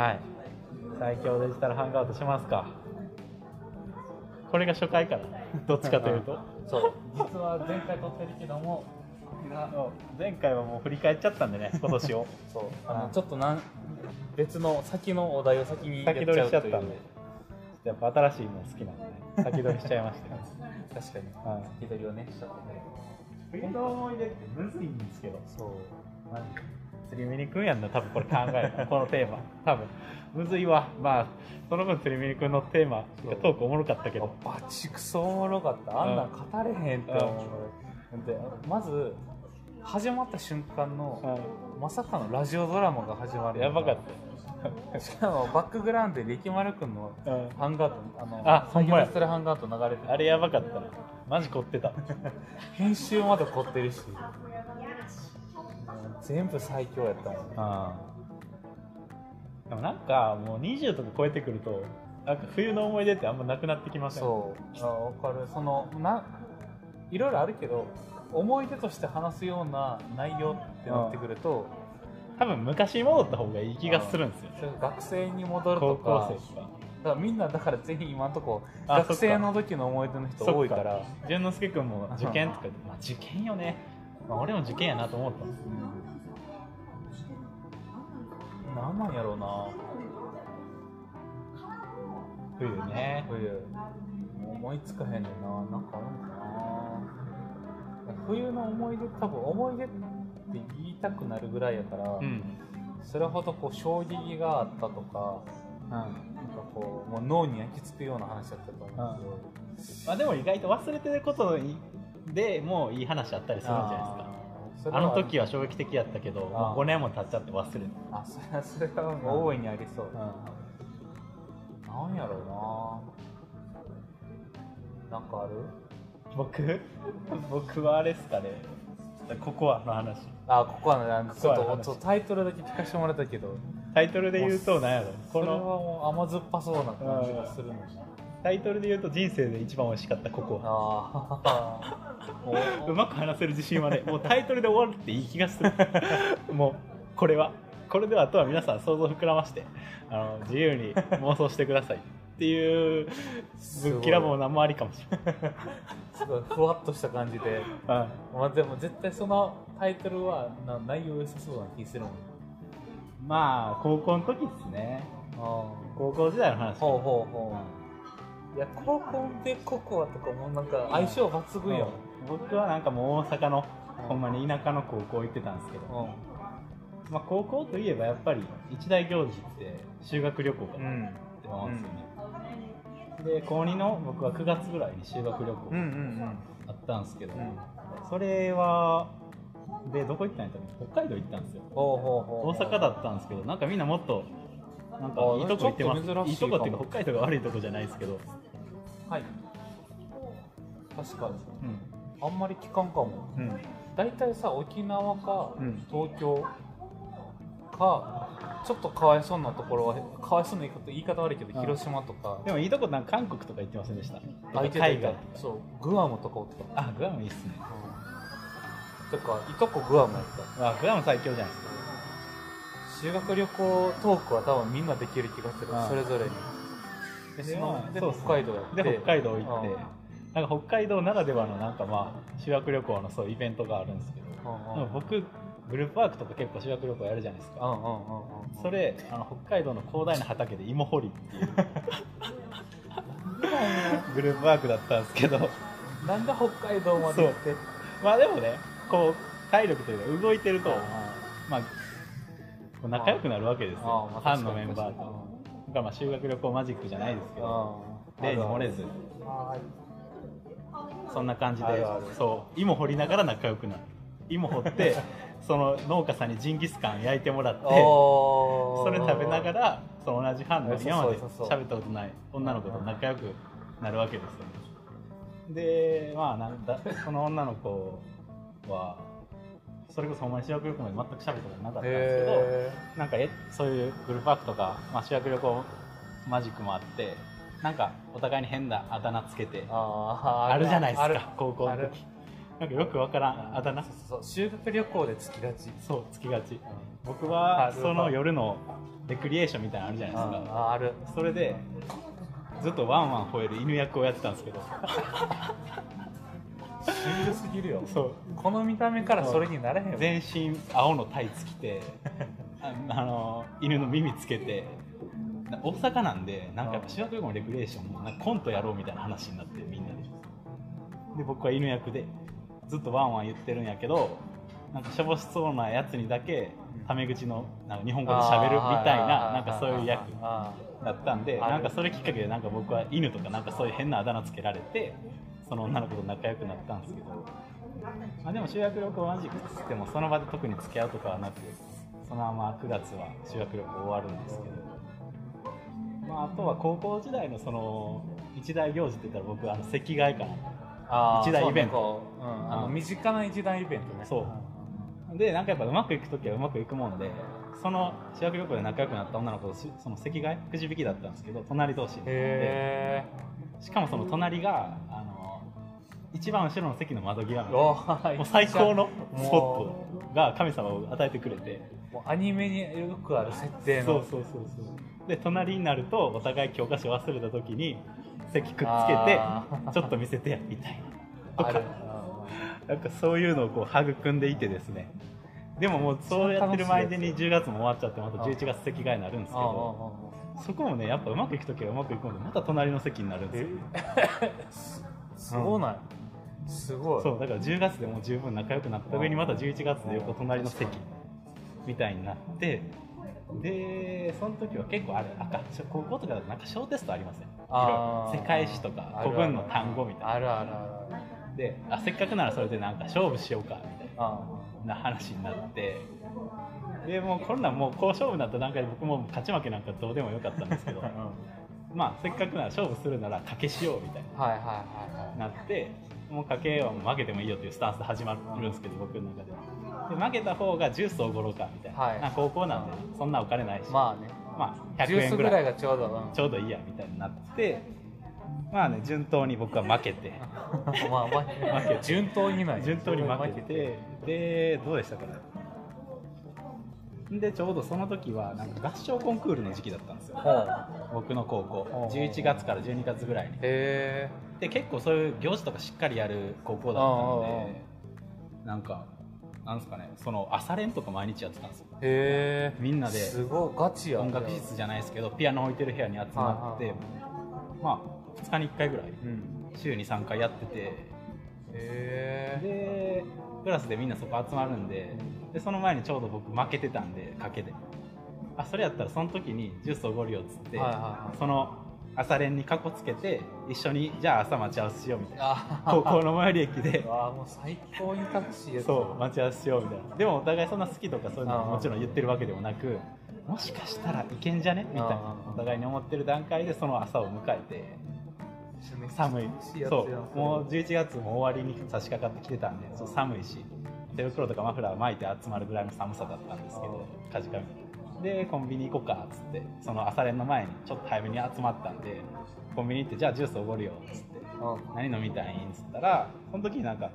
はい。最強デジタルハンガウトしますか。これが初回かな どっちかというと。そう。実は前回撮ってるけども前回はもう振り返っちゃったんでね 今年を。そう。あのちょっとなん別の先のお題を先に先取りしちゃったんで。やっぱ新しいの好きなんで、ね、先取りしちゃいましたよ。確かに。はい。先取りをねしちゃってね。冬の思い出ってむずいんですけど。そう。マジで釣り見に行くんやんな多分これ考えたこのテーマ。多分。むずいわ。まあその分釣り見に行くのテーマトークおもろかったけど。バチクソおもろかった。あんなん語れへんって思う、でまず始まった瞬間の、まさかのラジオドラマが始まるやばかっしかもバックグラウンドで力丸くんのた、うん。ハンガートあのあほんまや。作業してるハンガート流れててあれやばかったな。マジ凝ってた。編集まで凝ってるし全部最強やったもんでもなんかもう20とか超えてくるとなんか冬の思い出ってあんまなくなってきません？そう。あ分かる。そのないろいろあるけど思い出として話すような内容ってなってくると、多分昔に戻った方がいい気がするんですよそれ学生に戻る高とか。校生とか。だからみんなだからぜひ今のとこあ学生の時の思い出の人多いから。淳之介君も受験とかで、まあ、受験よね、まあ、俺も受験やなと思った。んですうんなんなんやろうな。冬ね。冬。思いつかへんねんな。なんかあるんかな。冬の思い出多分思い出って言いたくなるぐらいやから、うん。それほどこう衝撃があったとかなんかこうもう脳に焼き付くような話だったと思うんですまあ、でも意外と忘れてることでもういい話あったりするんじゃないですか。けどあの時は衝撃的やったけどあ。もう5年も経っちゃって忘れる、あそれはそれはもう大いにありそう、なんやろうな。なんかある？僕？僕はあれですかね。ココアの話。あここはねあのちょっここはねとちょっとタイトルだけ聞かせてもらったけど。タイトルで言うと何やろ。ここれはのもう甘酸っぱそうな感じがするの。にタイトルで言うと人生で一番美味しかったココア。うまく話せる自信はねもうタイトルで終わるっていい気がする。もうこれは。これではあとは皆さん想像膨らましてあの自由に妄想してくださいっていうぶっきらぼうなもありかもしれない。すごいふわっとした感じで。まあでも絶対そのタイトルはな内容良さそうな気するもんまあ高校の時ですね。あ高校時代の話。ほうほうほう。いや高校でココアとかもなんか相性抜群よ、僕はなんかもう大阪のほんまに田舎の高校行ってたんですけど、うまあ、高校といえばやっぱり一大行事って修学旅行かん。なって思うんですよね、で高2の僕は9月ぐらいに修学旅行うんうんうん。あったんですけど、うん。それはでどこ行ったんやったら北海道行ったんですよ。大阪だったんですけどなんかみんなもっとなんかあいいとこ行ってます。いいいとこっていうか北海道が悪いとこじゃないですけど、はい。確かに。うん。あんまり聞かんかも。うん。大体さ沖縄かうん。東京かちょっとかわいそうなところはかわいそうな言い方言い方悪いけどうん。広島とか。でもいいとこなんか韓国とか行ってませんでした？海外。そう。グアムとかおった。あグアムいいっすね。てかいとこグアムやった。あグアム最強じゃないですか修学旅行トークは多分みんなできる気がする。ああそれぞれに。でそので北海道やって。で北海道行って。うん。なんか北海道ならではのなんかまあ修学旅行のそういうイベントがあるんですけど。うんうん僕グループワークとか結構修学旅行やるじゃないですか。うんうんうんうん。それあの北海道の広大な畑で芋掘りっていう。グループワークだったんですけど。なんで北海道まで行ってまあでもねこう体力というか動いてるとまあ仲良くなるわけですあよファンのメンバーと。だからまあ修学旅行マジックじゃないですけどうん例に漏れず。はい。そんな感じでそう。芋掘りながら仲良くなる。芋掘って その農家さんにジンギスカン焼いてもらってそそれ食べながらその同じ班のそうそう今まで喋ったことない女の子と仲良くなるわけですよ。でまあなんだその女の子はそれこそほんまに修学旅行まで全く喋ったことなかったんですけどへなんかえそういうグループワークとか、まあ、修学旅行マジックもあってなんかお互いに変なあだ名つけてーあるじゃないですか高校の時。なんかよくわからんあだ名。そうそう修学旅行でつきがち。そうつきがち。僕はその夜のレクリエーションみたいなのあるじゃないですか。あある。それでずっとワンワン吠える犬役をやってたんですけど シュールすぎるよ。そう。この見た目からそれになれへんわ。全身青のタイツ着て ああの犬の耳つけてな大阪なんでなんかやっぱ修学旅行のレクリエーションもなんかコントやろうみたいな話になってみんなで。で僕は犬役でずっとワンワン言ってるんやけどなんかしょぼしそうなやつにだけタメ口のなんか日本語で喋るみたいななんかそういう役あだったんでなんかそれきっかけでなんか僕は犬とかなんかそういう変なあだ名つけられてその女の子と仲良くなったんですけど、まあ、でも修学旅行マジックっつってもその場で特に付き合うとかはなくそのまま9月は修学旅行終わるんですけど、まあ、あとは高校時代のその一大行事って言ったら僕あの席替えかな。一大イベント。そうんあの身近な一大イベントね。そう。でなんかやっぱうまくいく時はうまくいくもんでその修学旅行で仲良くなった女の子としその席替えくじ引きだったんですけど隣同士で。へしかもその隣があの一番後ろの席の窓際のもう最高のスポットが神様を与えてくれて。もうアニメによくある設定の。そうそうそうそう。で隣になるとお互い教科書忘れた時に席くっつけてちょっと見せてやみたいな。とか。な。んかそういうのをこう育んでいてですね。でももうそうやってる前に10月も終わっちゃってまた11月席替えになるんですけどそこもねやっぱうまくいく時はうまくいくのでまた隣の席になるんですよ。えすごない。すごい。そうだから10月でもう十分仲良くなった上にまた11月で横隣の席みたいになってでその時は結構あれ赤高校とかだとなんか小テストありません？世界史とか古文の単語みたいな。あるあるある。であせっかくならそれでなんか勝負しようかみたいあな話になって。でもうこんなんもうこう勝負になった段階で僕も勝ち負けなんかどうでもよかったんですけど まあせっかくなら勝負するなら賭けしようみたいな。はいはいはいはい。なってもう賭けは負けてもいいよっていうスタンスで始まるんですけど僕の中でで負けた方がジュースをおごろうかみたいな、はい。な高校なんでそんなお金ないし、まあね。まあ、100ジュースぐらい円ぐらいがちょうどうん。ちょうどいいやみたいになって。まあね順当に僕は負けて。まあ負け負けて。順当にない順当に負けて。でどうでしたかねでちょうどその時はなんか合唱コンクールの時期だったんですよ。僕の高校。ほう。11月から12月ぐらいに。へで結構そういう行事とかしっかりやる高校だったんでなんかなんですかねその朝練とか毎日やってたんですよ。みんなで。すごい。ガチや音楽室じゃないですけどピアノ置いてる部屋に集まってはい。まあ2日に1回ぐらいうん。週に3回やってて。へえ。でクラスでみんなそこ集まるんででその前にちょうど僕負けてたんで賭けで。あそれやったらその時にジュースおごるよっつって、その朝練にかこつけて一緒にじゃあ朝待ち合わせしようみたいな。あ高校の最寄り駅でああもう最高に楽しいやつそう待ち合わせしようみたいな。でもお互いそんな好きとかそういうのはああもちろん言ってるわけでもなくもしかしたらいけんじゃねみたいなお互いに思ってる段階でその朝を迎えて寒い。そう。もう11月も終わりに差し掛かってきてたんでそう寒いし手袋とかマフラー巻いて集まるぐらいの寒さだったんですけどかじかみでコンビニ行こうかっつってその朝練の前にちょっと早めに集まったんでコンビニ行ってじゃあジュースおごるよっつって何飲みたいんっつったらその時になんか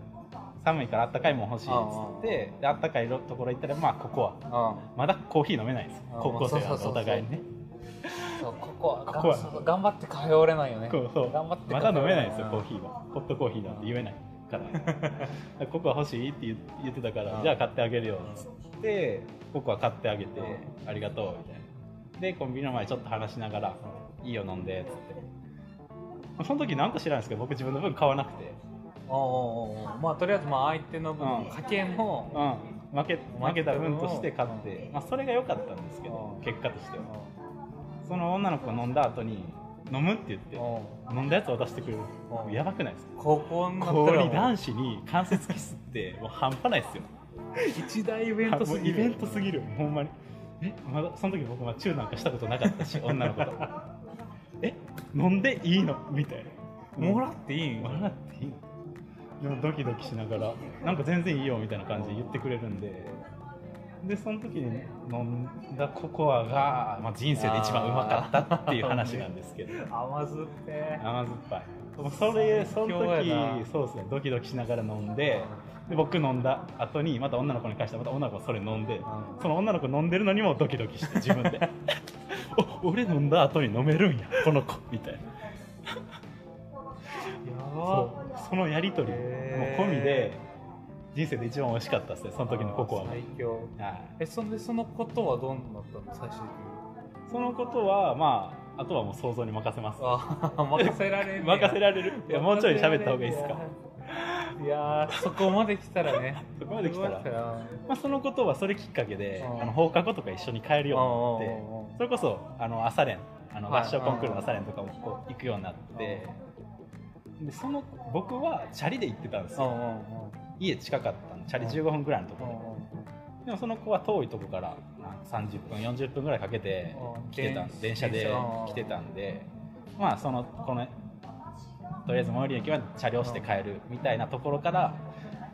寒いからあったかいもん欲しいっつってであったかいところ行ったらまあここはうんまだコーヒー飲めないんですあ高校生なんでそうそうそうそう。お互いにね。そうここは頑張ってカフェオレないよね。そう頑張ってまだ飲めないんですようん。コーヒーは。ホットコーヒーなんて言えないから。ここは欲しいって言言ってたからうん。じゃあ買ってあげるよっつって僕は買ってあげてありがとうみたいな。でコンビニの前ちょっと話しながらいいよ飲んでっつって。その時なんか知らないですけど僕自分の分買わなくて。おうおうおうおうまあとりあえずまあ相手の分うん。家計のうん。負け負けた分として買って、まあ、それが良かったんですけどうん。結果としては。その女の子が飲んだ後に飲むって言ってうん。飲んだやつ渡してくれる。うん。やばくないですか？高校に男子に関節キスってもう半端ないですよ。一大イベントすぎるイベントすぎるほんまに。えまだその時僕はチューなんかしたことなかったし 女の子と。え飲んでいいの？みたいな。もらっていいん？もらっていいの？でもドキドキしながらなんか全然いいよみたいな感じで言ってくれるんででその時に飲んだココアが、まあ、人生で一番うまかったっていう話なんですけど。甘酸っぱい。甘酸っぱい。それその時な。そうですね。ドキドキしながら飲んでで僕飲んだ後にまた女の子に返してまた女の子それ飲んで、その女の子飲んでるのにもドキドキして自分で。お俺飲んだ後に飲めるんやこの子。みたいな。やば。そのやり取りも込みで人生で一番美味しかったですねその時のココアが最強。はい。えそんでそのことはどうなったの最終的に？そのことはまああとはもう想像に任せます。あ 任せられんねや任せられる？いやもうちょい喋った方がいいですか？いやーそこまで来たらね。そこまで来たら。まあ、そのことはそれきっかけでうん。あの放課後とか一緒に帰るようになってそれこそあの朝練あのはい。合唱コンクールの朝練とかもこう行くようになって。でその僕はチャリで行ってたんですよ家近かったんでチャリ15分ぐらいのところ。うん。ででもその子は遠いとこからまあ30分40分ぐらいかけてうん。来てたん電電車で来てたんでまあそのこのとりあえず最寄り駅までチャリをして帰るみたいなところから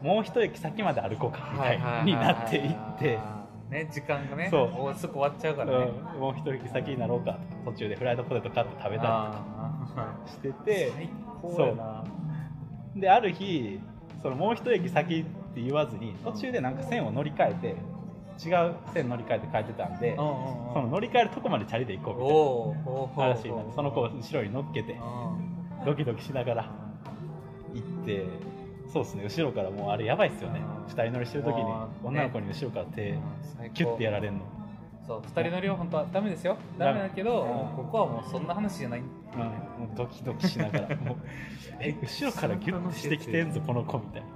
もう一駅先まで歩こうかみたいになっていって。ね時間がねそう。おすぐ終わっちゃうからね。うん。もう一息先になろうか途中でフライドポテト買って食べたりとかあしてーて。最高やな。である日そのもう一駅先って言わずに途中でなんか線を乗り換えて違う線乗り換えて帰ってたんでその乗り換えるとこまでチャリで行こうみたいな話になってその子を後ろに乗っけてドキドキしながら行ってそうですね後ろからもうあれやばいっすよね。うん二人乗りしてる時に女の子に後ろから手キュッてやられるのそう二人乗りは本当はダメですよ。ダメだけどここはもうそんな話じゃない。うん。もうドキドキしながら。もう え後ろからギュッとしてきてんぞこの子みたいな。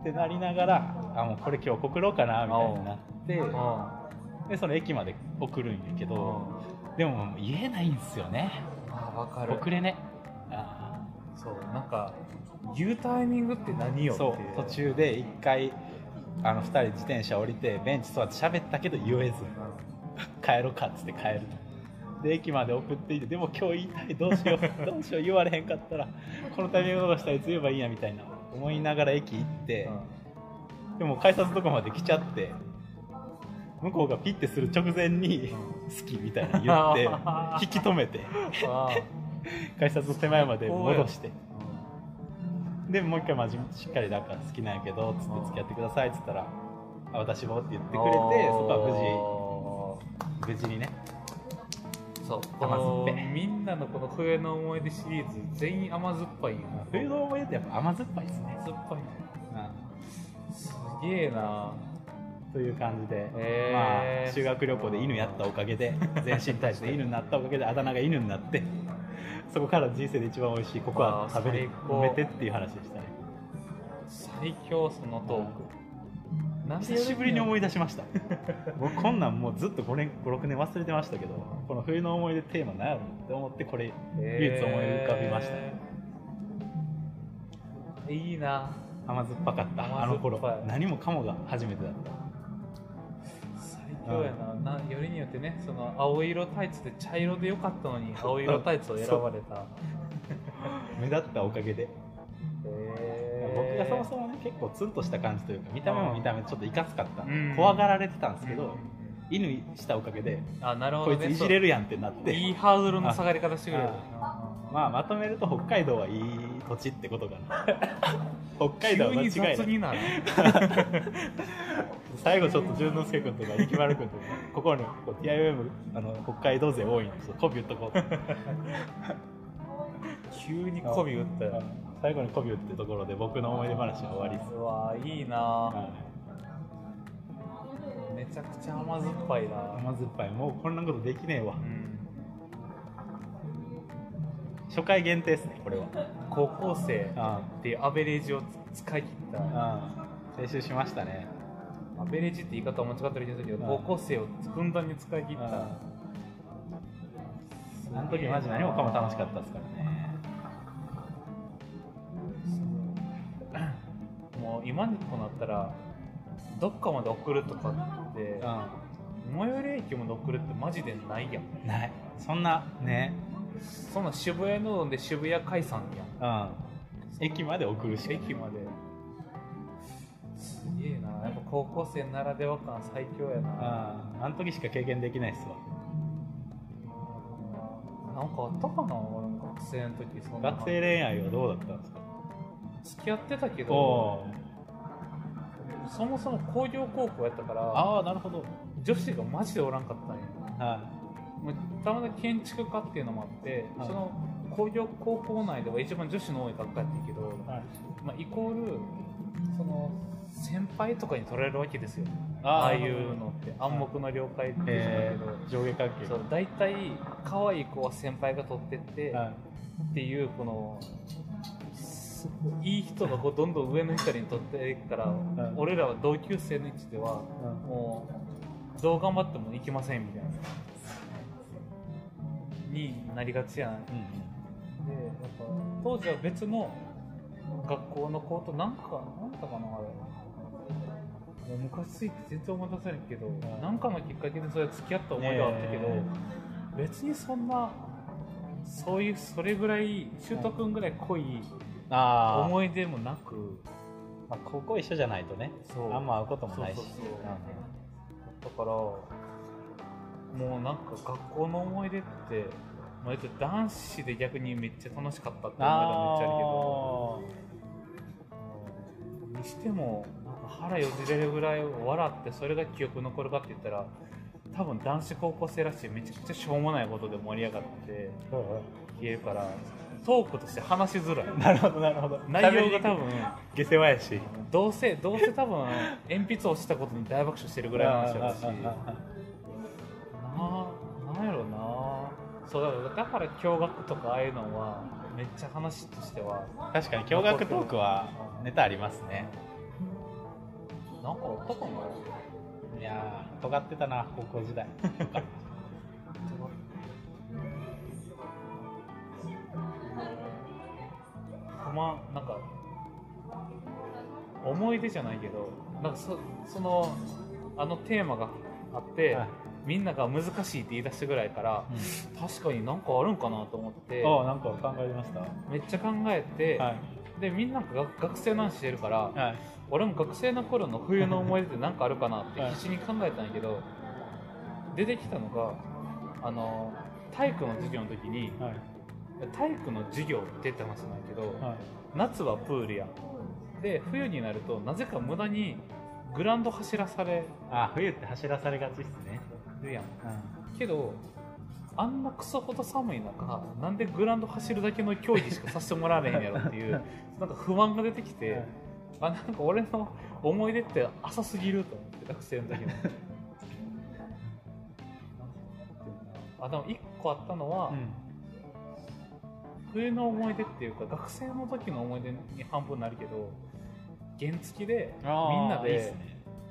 ってなりながらあもうこれ今日送ろうかなみたいになって。うんでその駅まで送るんやけどでも言えないんですよね。あ分かる。遅れね。あそうなんか言うタイミングって何よってーそう途中で一回あの2人自転車降りてベンチ座って喋ったけど言えず。帰ろうかっつって帰るで駅まで送っていてでも今日言いたいどうしよう どうしよう言われへんかったらこのタイミングどうしたらいつ言えばいいんやみたいな思いながら駅行って、でも改札とかまで来ちゃって向こうがピッてする直前に好きみたいな言って 引き止めてあ 改札の手前まで戻して。ーでもう一回まじしっかりなんか好きなんやけどつって付き合ってくださいっつったらあ私もって言ってくれてそこは無事無事にね。そうこ甘酸っのぱい。みんなのこの冬の思い出シリーズ全員甘酸っぱいよ。冬の思い出ってやっぱ甘酸っぱいですね、甘酸っぱいうん。すげえな。という感じで、へー。まあ、修学旅行で犬やったおかげで全身タイツで犬になったおかげであだ名が犬になって そこから人生で一番美味しいココア食べれあー最高飲めてっていう話でしたね。最強そのトーク。久しぶりに思い出しました。僕こんなんもうずっと5年56年忘れてましたけどこの冬の思い出テーマ何やろって思ってこれ唯一思い浮かびました。ね、えーいいな。甘酸っぱかったあの頃何もかもが初めてだった最強やな。なよりによってねその青色タイツで茶色でよかったのに 青色タイツを選ばれた。目立ったおかげで。僕がそもそもね結構ツンとした感じというか見た目も見た目でちょっといかつかったうん。怖がられてたんですけど、うん。犬したおかげであなるほこいつどねいじれるやんってなって。いいハードルの下がり方してくれる。まあまとめると北海道はいい土地ってことかな。北海道は急に間違いない。雑になる最後ちょっと淳之介君とか力丸君とかここにこう TIOM あの北海道勢多いんでちょっと媚び打っとこう。急に媚び打ったよ最後に媚び打ってところで僕の思い出話は終わりです。うわいいな。はいめちゃくちゃ甘酸っぱいな。甘酸っぱい。もうこんなことできねえわ。うん。初回限定ですねこれは。高校生あっていうアベレージを使い切った。あああ青春しましたねアベレージって言い方を間違ってるけどうん。高校生をふんだんに使い切った。ああの時マジ何もかも楽しかったですからね。もう今にこうなったらどっかまで送るとかって最寄り駅まで送るってマジでないやん。うんない。そんなね。そんな渋谷ので渋谷解散やん。うん。駅まで送るし駅まで。すげえな高校生ならでは感最強やな。あああの時しか経験できないっすわ。なんかあったかななんか生の時そんな。学生恋愛はどうだったんですか？付き合ってたけおどおそもそも工業高校やったからああなるほど。女子がマジでおらんかったんよはもうたまたま建築家っていうのもあって、はい。その工業高校内では一番女子の多い学科やったけど、い、はい、まあ、イコールその先輩とかに取られるわけですよ。あああいうのって。暗黙の了解って言うんだえけど、ー、上下関係そう大体可愛い子は先輩が取ってって、はい。っていうこのすいい人がこうどんどん上の人に取っていくから、ん俺らは同級生の位置ではうんもうどう頑張ってもいけませんみたいな。になりがちやん。でうん。やっぱ当時は別の学校の子となんかなんだかなあれもう昔ついて全然思い出せないけど、ん。なんかのきっかけでそれ付き合った思い出はあったけど、ね別にそんなそういうそれぐらい修斗君ぐらい濃い思い出もなくまあ、高校一緒じゃないとね。あんま会うこともないし。だからもうなんか学校の思い出ってまあ、男子で逆にめっちゃ楽しかったって思い出はめっちゃあるけどあにしても腹よじれるぐらい笑ってそれが記憶残るかって言ったら多分男子高校生らしいめちゃくちゃしょうもないことで盛り上がってー消えるからトークとして話しづらい。なるほどなるほど。内容が多分下世話やし。どうせどうせ多分鉛筆をしたことに大爆笑してるぐらいの話だし。なあなんやろうな。そうだから驚愕とかああいうのはめっちゃ話としては確かに驚愕トークはネタありますねなんかあったかな？いやー尖ってたな高校時代。まなんか思い出じゃないけどなんかそそのあのテーマがあって、はい。みんなが難しいって言い出したぐらいから確かになんかあるんかなと思ってああなんか考えました？めっちゃ考えて、はい。でみんなが学学生の話してるから、はい俺も学生の頃の冬の思い出って何かあるかなってはい。必死に考えたんやけど、出てきたのがあの体育の授業の時にはい。体育の授業ってって話なんやけど、はい。夏はプールや。で冬になるとなぜか無駄にグラウンド走らされあ冬って走らされがちっすね。るやん。うん。けどあんなクソほど寒い中なんでグラウンド走るだけの競技しかさせてもらわれへんやろっていう なんか不安が出てきて、あなんか俺の思い出って浅すぎると思って学生の時の あでも1個あったのは、うん。冬の思い出っていうか学生の時の思い出に半分になるけど原付でみんないで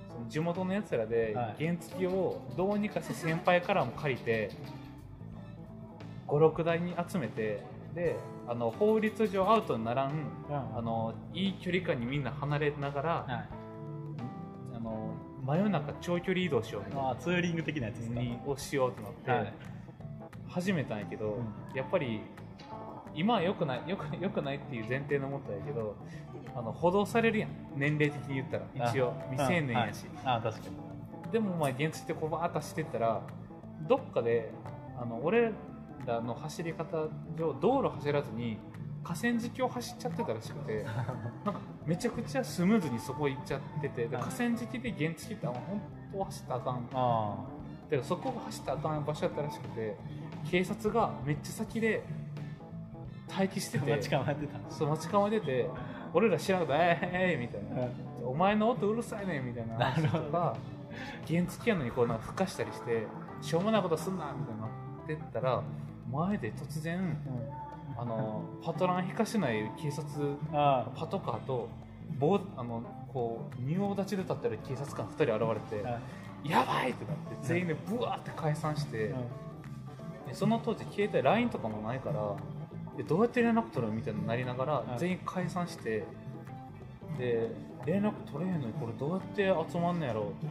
その地元のやつらではい。原付をどうにかして先輩からも借りて56台に集めてであの法律上アウトにならんあのいい距離感にみんな離れながら、はい。あの真夜中長距離移動しようみたいな。ツーリング的なやつですか。にをしようってなって、はい。始めたんやけど、うやっぱり今は良くない良く良くないっていう前提のもとやけどあの補導されるやん。年齢的に言ったら。一応あ未成年やし、あー確かに。でもまあ原付ってこうバーッと走ってったらどっかであの俺らの走り方上道路走らずに河川敷を走っちゃってたらしくて なんかめちゃくちゃスムーズにそこ行っちゃってて河川敷で原付ってあ本当は走ったらあかん。あでそこが走ったらあかん場所やったらしくて警察がめっちゃ先で待機してあて待ち構えてた。そう待ち構えてて俺ら知らなかった「えー、えー、みたいな。お前の音うるさいねんみたいな話とか原付やのにこうなんか吹かしたりしてしょうもないことすんなみたいになってったら前で突然うん。あのパトラン引かしない警察あパトカーと棒あのこう仁王立ちで立ってる警察官2人現れてやばいってなって全員でブワーって解散してうん。でその当時携帯 LINE とかもないからでどうやって連絡取るみたいになりながらい全員解散してで連絡取れへんのにこれどうやって集まんのやろうって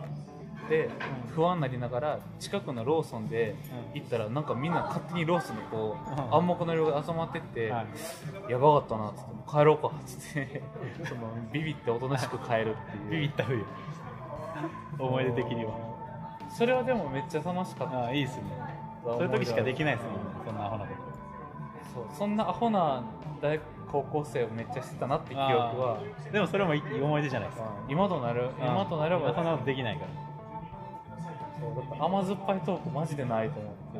不安になりながら近くのローソンで行ったらなんかみんな勝手にローソンにこううん。暗黙の了が集まってって、はい。やばかったなっつって 帰ろうかっつってそのビビっておとなしく帰るっていう。ビビった冬思い出的には。それはでもめっちゃ楽しかった。ああいいっすね。そういう時しかできないですもんねそんなアホなこそうそんなアホな大高校生をめっちゃしてたなって記憶は。でもそれもいい思い出じゃないですか。今となる今となればそんなことできないからそう甘酸っぱいトークマジでないと思って、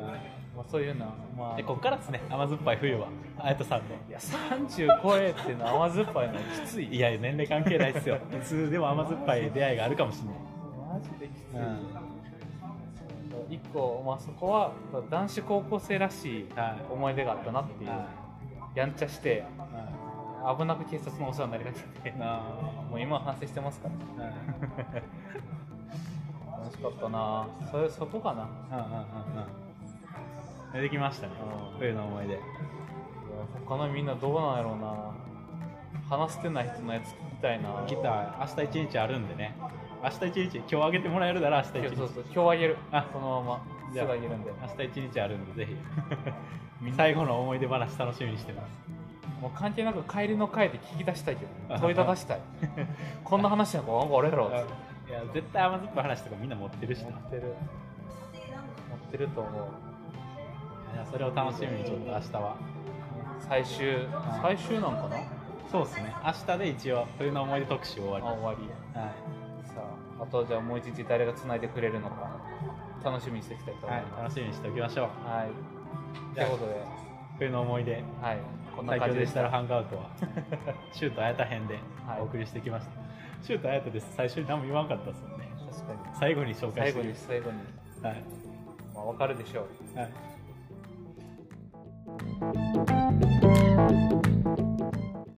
まあ、そういうのはまあ。でこっからですね。甘酸っぱい冬は。あやとさんの。いや30超えっていうのは甘酸っぱいのはきつい。いや年齢関係ないですよ。いつでも甘酸っぱい出会いがあるかもしれない。マジできつい、うん一個、まあ、そこは男子高校生らしいはい。思い出があったなっていう、はやんちゃしては危なく警察のお世話になりがちでもう今は反省してますから。あ楽しかったな。それそこかな。うんうんうんうん。出てきましたね。うん。冬の思い出。他のみんなどうなんやろうな。話してない人のやつ聞きたいな。ギター明日一日あるんでね。明日一日今日あげてもらえるなら明日一日。今日そうそう。今日あげる。あ。そのまますじゃあぐあげるんで。明日一日あるんでぜひ。最後の思い出話楽しみにしてます。もう関係なく帰りの会で聞き出したいけど問いただしたい。こんな話なんかなんかあれやろいや絶対甘酸っぱい話とかみんな持ってるしな。持ってる。持ってると思う。いやそれを楽しみにちょっと明日は。最終最終なんかな？そうですね。明日で一応冬の思い出特集終わり。あ終わり。はさああとじゃあもう一日誰がつないでくれるのか楽しみにしていきたいとい、はい思いま、楽しみにしておきましょう。すはい。ということで。冬の思い出。はいこんな感じでした。ハンガウトは。シュートあやた編ではい。お送りしてきました、シュートあやたです最初に何も言わんかったですもんね。確かに。最後に紹介最後に最後に、はい、まあ、分かるでしょう。はい